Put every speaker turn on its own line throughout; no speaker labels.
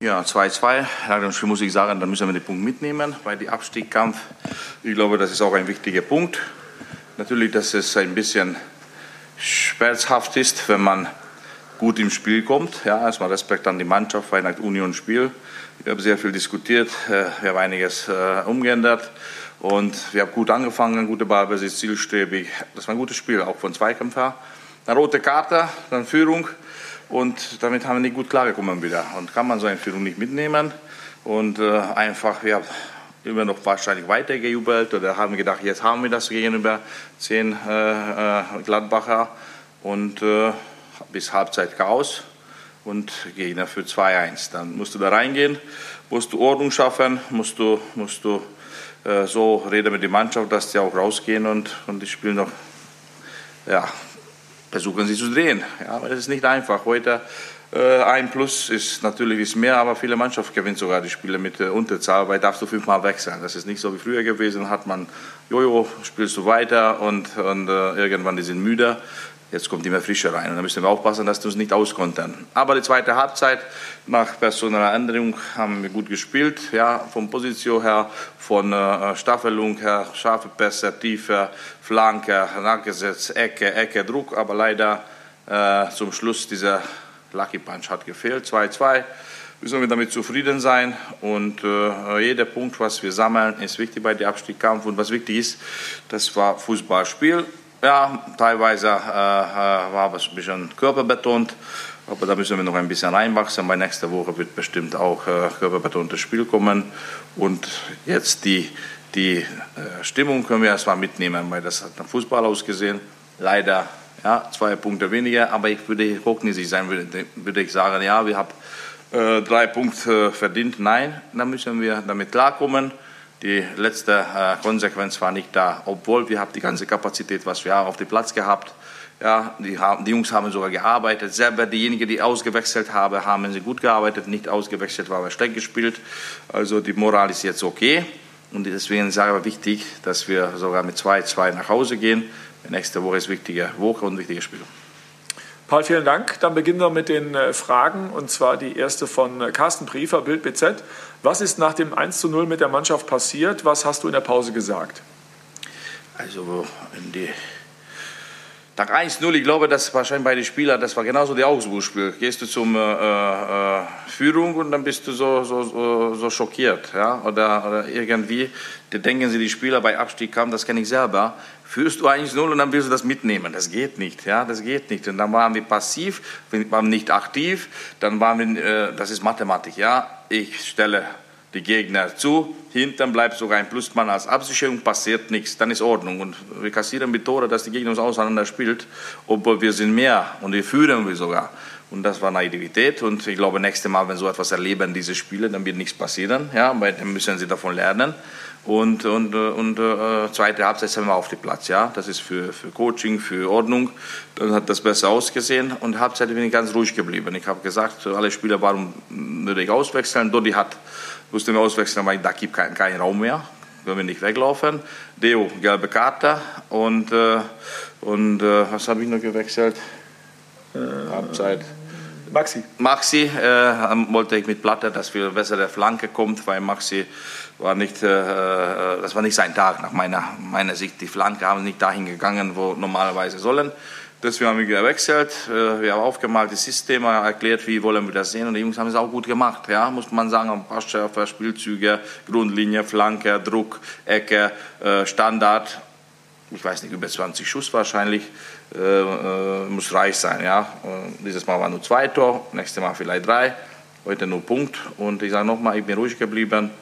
Ja, 2-2. Nach dem Spiel muss ich sagen, dann müssen wir den Punkt mitnehmen bei dem Abstiegskampf. Ich glaube, das ist auch ein wichtiger Punkt. Natürlich, dass es ein bisschen schmerzhaft ist, wenn man gut im Spiel kommt. Ja, erstmal Respekt an die Mannschaft, Weihnacht Union Spiel. Wir haben sehr viel diskutiert, äh, wir haben einiges äh, umgeändert und wir haben gut angefangen, gute Ballbesitz, zielstrebig. Das war ein gutes Spiel, auch von Zweikämpfer. Eine rote Karte, dann Führung. Und damit haben wir nicht gut klargekommen wieder. Und kann man so eine Führung nicht mitnehmen. Und äh, einfach, ja, immer noch wahrscheinlich weitergejubelt oder haben gedacht, jetzt haben wir das gegenüber zehn äh, äh, Gladbacher. Und äh, bis Halbzeit Chaos und Gegner für 2-1. Dann musst du da reingehen, musst du Ordnung schaffen, musst du, musst du äh, so reden mit der Mannschaft, dass die auch rausgehen und, und die spielen noch ja, versuchen sie zu drehen. Ja, aber das ist nicht einfach. Heute äh, ein Plus ist natürlich ist mehr, aber viele Mannschaften gewinnen sogar die Spiele mit äh, Unterzahl, weil darfst du fünfmal wechseln. Das ist nicht so wie früher gewesen. Hat man Jojo, spielst du weiter und, und äh, irgendwann die sind müde. Jetzt kommt immer Frische rein und da müssen wir aufpassen, dass wir uns nicht auskontern. Aber die zweite Halbzeit nach personeller Änderung haben wir gut gespielt. Ja, von Position her, von äh, Staffelung her, scharfe Pässe, tiefe Flanke, nachgesetzt, Ecke, Ecke, Druck. Aber leider äh, zum Schluss dieser Lucky Punch hat gefehlt. 2-2 müssen wir damit zufrieden sein. Und äh, jeder Punkt, was wir sammeln, ist wichtig bei dem Abstiegskampf. Und was wichtig ist, das war Fußballspiel. Ja, teilweise äh, äh, war es ein bisschen körperbetont, aber da müssen wir noch ein bisschen reinwachsen. Bei nächster Woche wird bestimmt auch äh, körperbetontes Spiel kommen. Und jetzt die, die äh, Stimmung können wir erstmal mitnehmen, weil das hat nach Fußball ausgesehen. Leider ja, zwei Punkte weniger, aber ich würde hochnäsig sein, würde, würde ich sagen, ja, wir haben äh, drei Punkte verdient. Nein, dann müssen wir damit klarkommen. Die letzte äh, Konsequenz war nicht da, obwohl wir haben die ganze Kapazität, was wir haben, auf dem Platz gehabt. Ja, die, haben, die Jungs haben sogar gearbeitet. Selber diejenigen, die ausgewechselt haben, haben sie gut gearbeitet. Nicht ausgewechselt, war aber schlecht gespielt. Also die Moral ist jetzt okay. Und deswegen sage ich wichtig, dass wir sogar mit 2-2 nach Hause gehen. Nächste Woche ist wichtige Woche und wichtige Spiel.
Paul, vielen Dank. Dann beginnen wir mit den äh, Fragen und zwar die erste von äh, Carsten Briefer, Bild BZ. Was ist nach dem 1 zu 0 mit der Mannschaft passiert? Was hast du in der Pause gesagt?
Also, die Tag 1-0, ich glaube, das wahrscheinlich bei den Spielern, das war genauso die Augsburg-Spiel. Gehst du zum äh, äh, Führung und dann bist du so, so, so, so schockiert. Ja? Oder, oder irgendwie, da denken sie, die Spieler bei Abstieg kamen, das kenne ich selber. Führst du 1-0 und dann willst du das mitnehmen. Das geht nicht. Ja? Das geht nicht. Und dann waren wir passiv, wir waren nicht aktiv. Dann waren wir, äh, das ist Mathematik. Ja? Ich stelle die Gegner zu, hinten bleibt sogar ein Plusmann als Absicherung, passiert nichts, dann ist Ordnung. Und wir kassieren mit Tore, dass die Gegner uns auseinander spielt, obwohl wir sind mehr und wir führen wir sogar. Und das war Naivität und ich glaube, nächstes Mal, wenn so etwas erleben, diese Spiele, dann wird nichts passieren, ja, weil dann müssen sie davon lernen. Und, und, und äh, zweite Halbzeit sind wir auf dem Platz, ja. Das ist für, für Coaching, für Ordnung. Dann hat das besser ausgesehen. Und Halbzeit bin ich ganz ruhig geblieben. Ich habe gesagt, alle Spieler, warum würde ich auswechseln? Dodi hat mussten wir auswechseln, weil da gibt keinen kein Raum mehr. Können wir nicht weglaufen. Deo, gelbe Karte. Und, äh, und äh, was habe ich noch gewechselt? Äh, Halbzeit. Maxi. Maxi äh, wollte ich mit Platte, dass wir bessere Flanke kommt, weil Maxi war nicht, äh, äh, das war nicht sein Tag nach meiner, meiner Sicht. Die Flanke haben nicht dahin gegangen, wo normalerweise sollen. Deswegen haben wir gewechselt, äh, wir haben aufgemalt das System, erklärt, wie wollen wir das sehen und die Jungs haben es auch gut gemacht, ja, muss man sagen, Passschärfe, Spielzüge, Grundlinie, Flanke, Druck, Ecke, Standard, ich weiß nicht, über 20 Schuss wahrscheinlich, muss reich sein, ja. Dieses Mal war nur zwei Tor, nächstes Mal vielleicht drei, heute nur Punkt und ich sage nochmal, ich bin ruhig geblieben,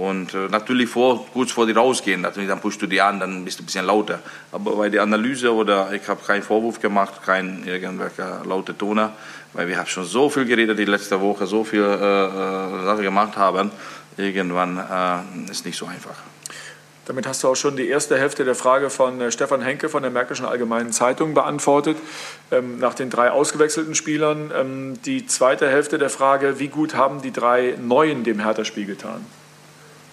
und äh, natürlich vor, kurz vor die rausgehen, natürlich, dann pushst du die an, dann bist du ein bisschen lauter. Aber bei der Analyse oder ich habe keinen Vorwurf gemacht, kein irgendwelcher laute Toner, weil wir haben schon so viel geredet die letzte Woche, so viel äh, äh, Sachen gemacht haben. Irgendwann äh, ist nicht so einfach.
Damit hast du auch schon die erste Hälfte der Frage von äh, Stefan Henke von der Märkischen Allgemeinen Zeitung beantwortet, ähm, nach den drei ausgewechselten Spielern. Ähm, die zweite Hälfte der Frage, wie gut haben die drei Neuen dem Hertha-Spiel getan?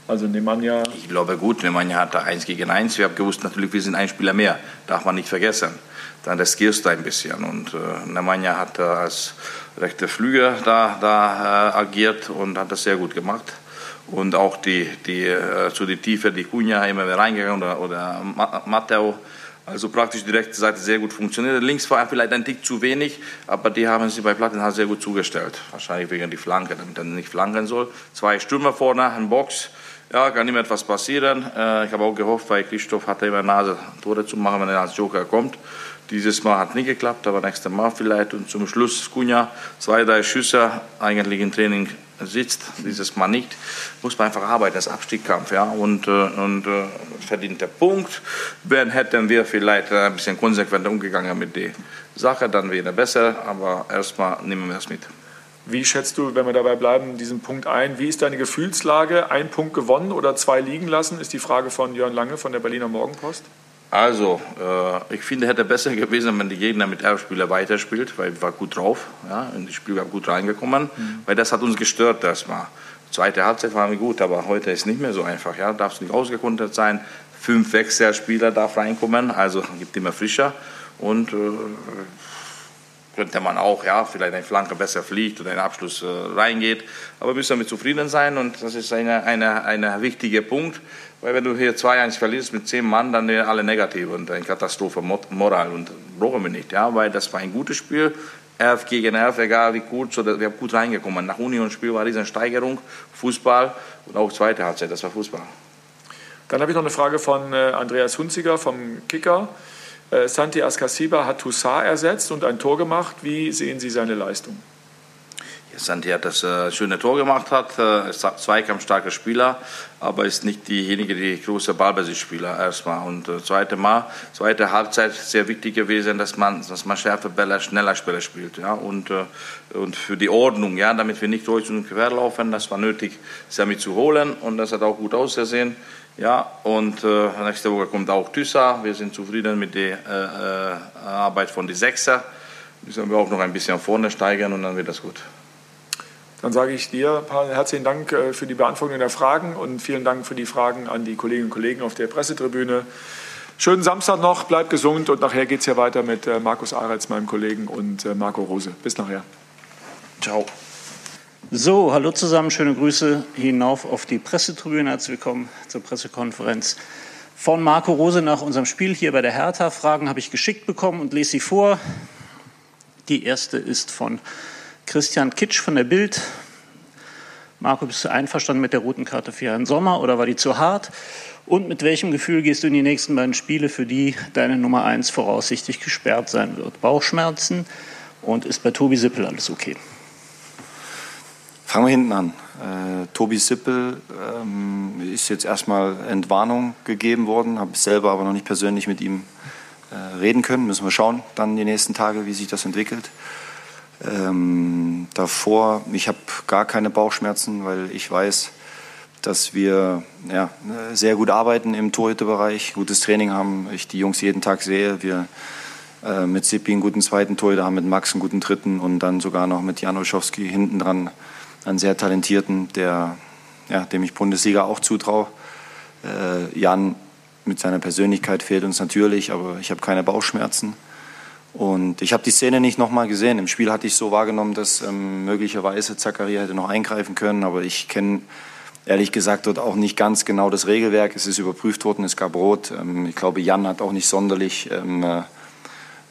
Also Nemanja.
Ich glaube gut, Nemanja hatte eins gegen eins. Wir haben gewusst, natürlich, wir sind ein Spieler mehr. Darf man nicht vergessen. Dann riskierst du ein bisschen. Und äh, Nemanja hat äh, als rechter Flüger da, da äh, agiert und hat das sehr gut gemacht. Und auch die, die, äh, zu die Tiefe, die Cunha immer wieder reingegangen oder, oder Matteo. Also praktisch die rechte Seite sehr gut funktioniert. Links war vielleicht ein Tick zu wenig, aber die haben sie bei Plattenhardt sehr gut zugestellt. Wahrscheinlich wegen die Flanke, damit er nicht flanken soll. Zwei Stürmer vorne, ein Box. Ja, kann immer etwas passieren. Äh, ich habe auch gehofft, weil Christoph hatte immer Nase, Tore zu machen, wenn er als Joker kommt. Dieses Mal hat nicht geklappt, aber nächstes Mal vielleicht. Und zum Schluss Kunja, zwei, drei Schüsse, eigentlich im Training sitzt, dieses Mal nicht. Muss man einfach arbeiten, das Abstiegskampf, ja. Und, äh, und äh, verdient der Punkt. Wenn hätten wir vielleicht ein bisschen konsequenter umgegangen mit der Sache, dann wäre besser. Aber erstmal nehmen wir es mit.
Wie schätzt du, wenn wir dabei bleiben, diesen Punkt ein? Wie ist deine Gefühlslage? Ein Punkt gewonnen oder zwei liegen lassen, ist die Frage von Jörn Lange von der Berliner Morgenpost.
Also, äh, ich finde, hätte besser gewesen, wenn die Gegner mit elf Spielern weiterspielt, weil ich war gut drauf, ja, in das Spiel war gut reingekommen, mhm. weil das hat uns gestört erstmal. Zweite Halbzeit waren wir gut, aber heute ist nicht mehr so einfach, ja, darfst nicht ausgekontert sein, fünf Wechselspieler darf reinkommen, also gibt immer frischer und äh, könnte man auch, ja, vielleicht eine Flanke besser fliegt oder ein Abschluss äh, reingeht. Aber müssen damit zufrieden sein und das ist ein eine, eine wichtiger Punkt, weil wenn du hier 2-1 verlierst mit zehn Mann, dann wären alle negativ und eine Katastrophe Moral und brauchen wir nicht, ja, weil das war ein gutes Spiel. 11 gegen 11, egal wie so, wir haben gut reingekommen. Nach Union-Spiel war diese Steigerung, Fußball und auch zweite Halbzeit, das war Fußball.
Dann habe ich noch eine Frage von äh, Andreas Hunziger vom Kicker. Äh, Santi Ascasiba hat Toussaint ersetzt und ein Tor gemacht. Wie sehen Sie seine Leistung?
Ja, Santi hat das äh, schöne Tor gemacht, hat äh, ist Spieler, aber ist nicht diejenige, die große Ballbesitzspieler erstmal. Und äh, zweite Mal, zweite Halbzeit sehr wichtig gewesen, dass man, dass man schärfe Bälle, schneller Spieler spielt, ja. Und äh, und für die Ordnung, ja, damit wir nicht durch und quer laufen, das war nötig, Sami zu holen und das hat auch gut ausgesehen. Ja, und äh, nächste Woche kommt auch Thyssa. Wir sind zufrieden mit der äh, äh, Arbeit von den Sechser. Müssen wir auch noch ein bisschen vorne steigern und dann wird das gut.
Dann sage ich dir herzlichen Dank äh, für die Beantwortung der Fragen und vielen Dank für die Fragen an die Kolleginnen und Kollegen auf der Pressetribüne. Schönen Samstag noch, bleibt gesund und nachher geht es ja weiter mit äh, Markus Aretz, meinem Kollegen, und Marco Rose. Bis nachher.
Ciao.
So, hallo zusammen, schöne Grüße hinauf auf die Pressetribüne. Herzlich willkommen zur Pressekonferenz von Marco Rose nach unserem Spiel hier bei der Hertha. Fragen habe ich geschickt bekommen und lese sie vor. Die erste ist von Christian Kitsch von der Bild. Marco, bist du einverstanden mit der roten Karte für Herrn Sommer oder war die zu hart? Und mit welchem Gefühl gehst du in die nächsten beiden Spiele, für die deine Nummer 1 voraussichtlich gesperrt sein wird? Bauchschmerzen und ist bei Tobi Sippel alles okay?
Fangen wir hinten an. Äh, Tobi Sippel ähm, ist jetzt erstmal Entwarnung gegeben worden, habe selber aber noch nicht persönlich mit ihm äh, reden können. Müssen wir schauen, dann die nächsten Tage, wie sich das entwickelt. Ähm, davor, ich habe gar keine Bauchschmerzen, weil ich weiß, dass wir ja, sehr gut arbeiten im Torhüterbereich, gutes Training haben. Ich die Jungs jeden Tag sehe. Wir äh, mit Sippi einen guten zweiten Torhüter haben, mit Max einen guten dritten und dann sogar noch mit Jan Olschowski hinten dran einen sehr talentierten, der, ja, dem ich Bundesliga auch zutraue. Äh, Jan mit seiner Persönlichkeit fehlt uns natürlich, aber ich habe keine Bauchschmerzen. Und ich habe die Szene nicht nochmal gesehen. Im Spiel hatte ich so wahrgenommen, dass ähm, möglicherweise Zakaria hätte noch eingreifen können, aber ich kenne ehrlich gesagt dort auch nicht ganz genau das Regelwerk. Es ist überprüft worden, es gab Rot. Ähm, ich glaube, Jan hat auch nicht sonderlich ähm, äh,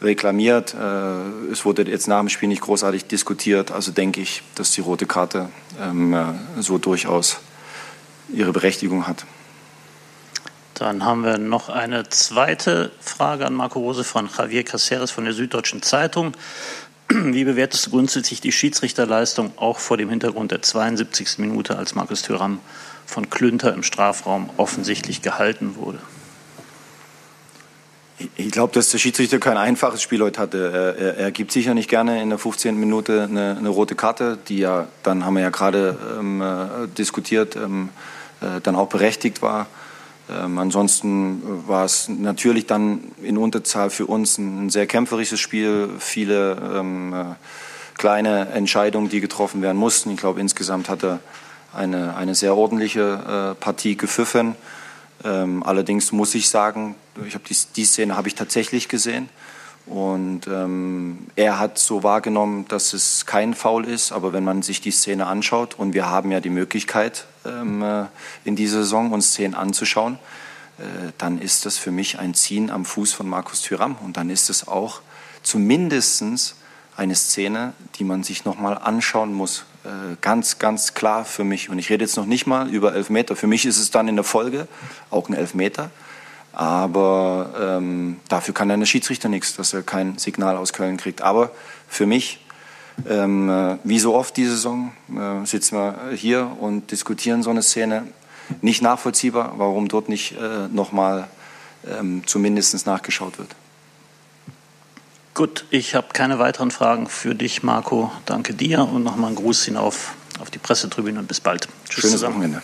reklamiert. Äh, es wurde jetzt nach dem Spiel nicht großartig diskutiert. Also denke ich, dass die rote Karte ähm, äh, so durchaus ihre Berechtigung hat.
Dann haben wir noch eine zweite Frage an Marco Rose von Javier Caceres von der Süddeutschen Zeitung. Wie bewertest du grundsätzlich die Schiedsrichterleistung auch vor dem Hintergrund der 72. Minute, als Markus Thüram von Klünter im Strafraum offensichtlich gehalten wurde?
Ich glaube, dass der Schiedsrichter kein einfaches Spiel heute hatte. Er, er, gibt sicher nicht gerne in der 15. Minute eine, eine, rote Karte, die ja, dann haben wir ja gerade ähm, äh, diskutiert, ähm, äh, dann auch berechtigt war. Ähm, ansonsten war es natürlich dann in Unterzahl für uns ein, ein sehr kämpferisches Spiel, viele ähm, äh, kleine Entscheidungen, die getroffen werden mussten. Ich glaube, insgesamt hat er eine, eine sehr ordentliche äh, Partie gepfiffen. Ähm, allerdings muss ich sagen, ich habe die, die Szene habe ich tatsächlich gesehen. Und ähm, er hat so wahrgenommen, dass es kein Foul ist, aber wenn man sich die Szene anschaut, und wir haben ja die Möglichkeit, ähm, äh, in dieser Saison uns Szenen anzuschauen, äh, dann ist das für mich ein Ziehen am Fuß von Markus Thüram. Und dann ist es auch zumindest eine Szene, die man sich nochmal anschauen muss. Äh, ganz, ganz klar für mich. Und ich rede jetzt noch nicht mal über Elfmeter. Für mich ist es dann in der Folge auch ein Elfmeter. Aber ähm, dafür kann dann der Schiedsrichter nichts, dass er kein Signal aus Köln kriegt. Aber für mich, ähm, äh, wie so oft diese Saison, äh, sitzen wir hier und diskutieren so eine Szene. Nicht nachvollziehbar, warum dort nicht äh, nochmal ähm, zumindest nachgeschaut wird.
Gut, ich habe keine weiteren Fragen für dich, Marco. Danke dir und nochmal einen Gruß hinauf auf die Pressetribüne und bis bald.
Tschüss Schönes zusammen. Wochenende.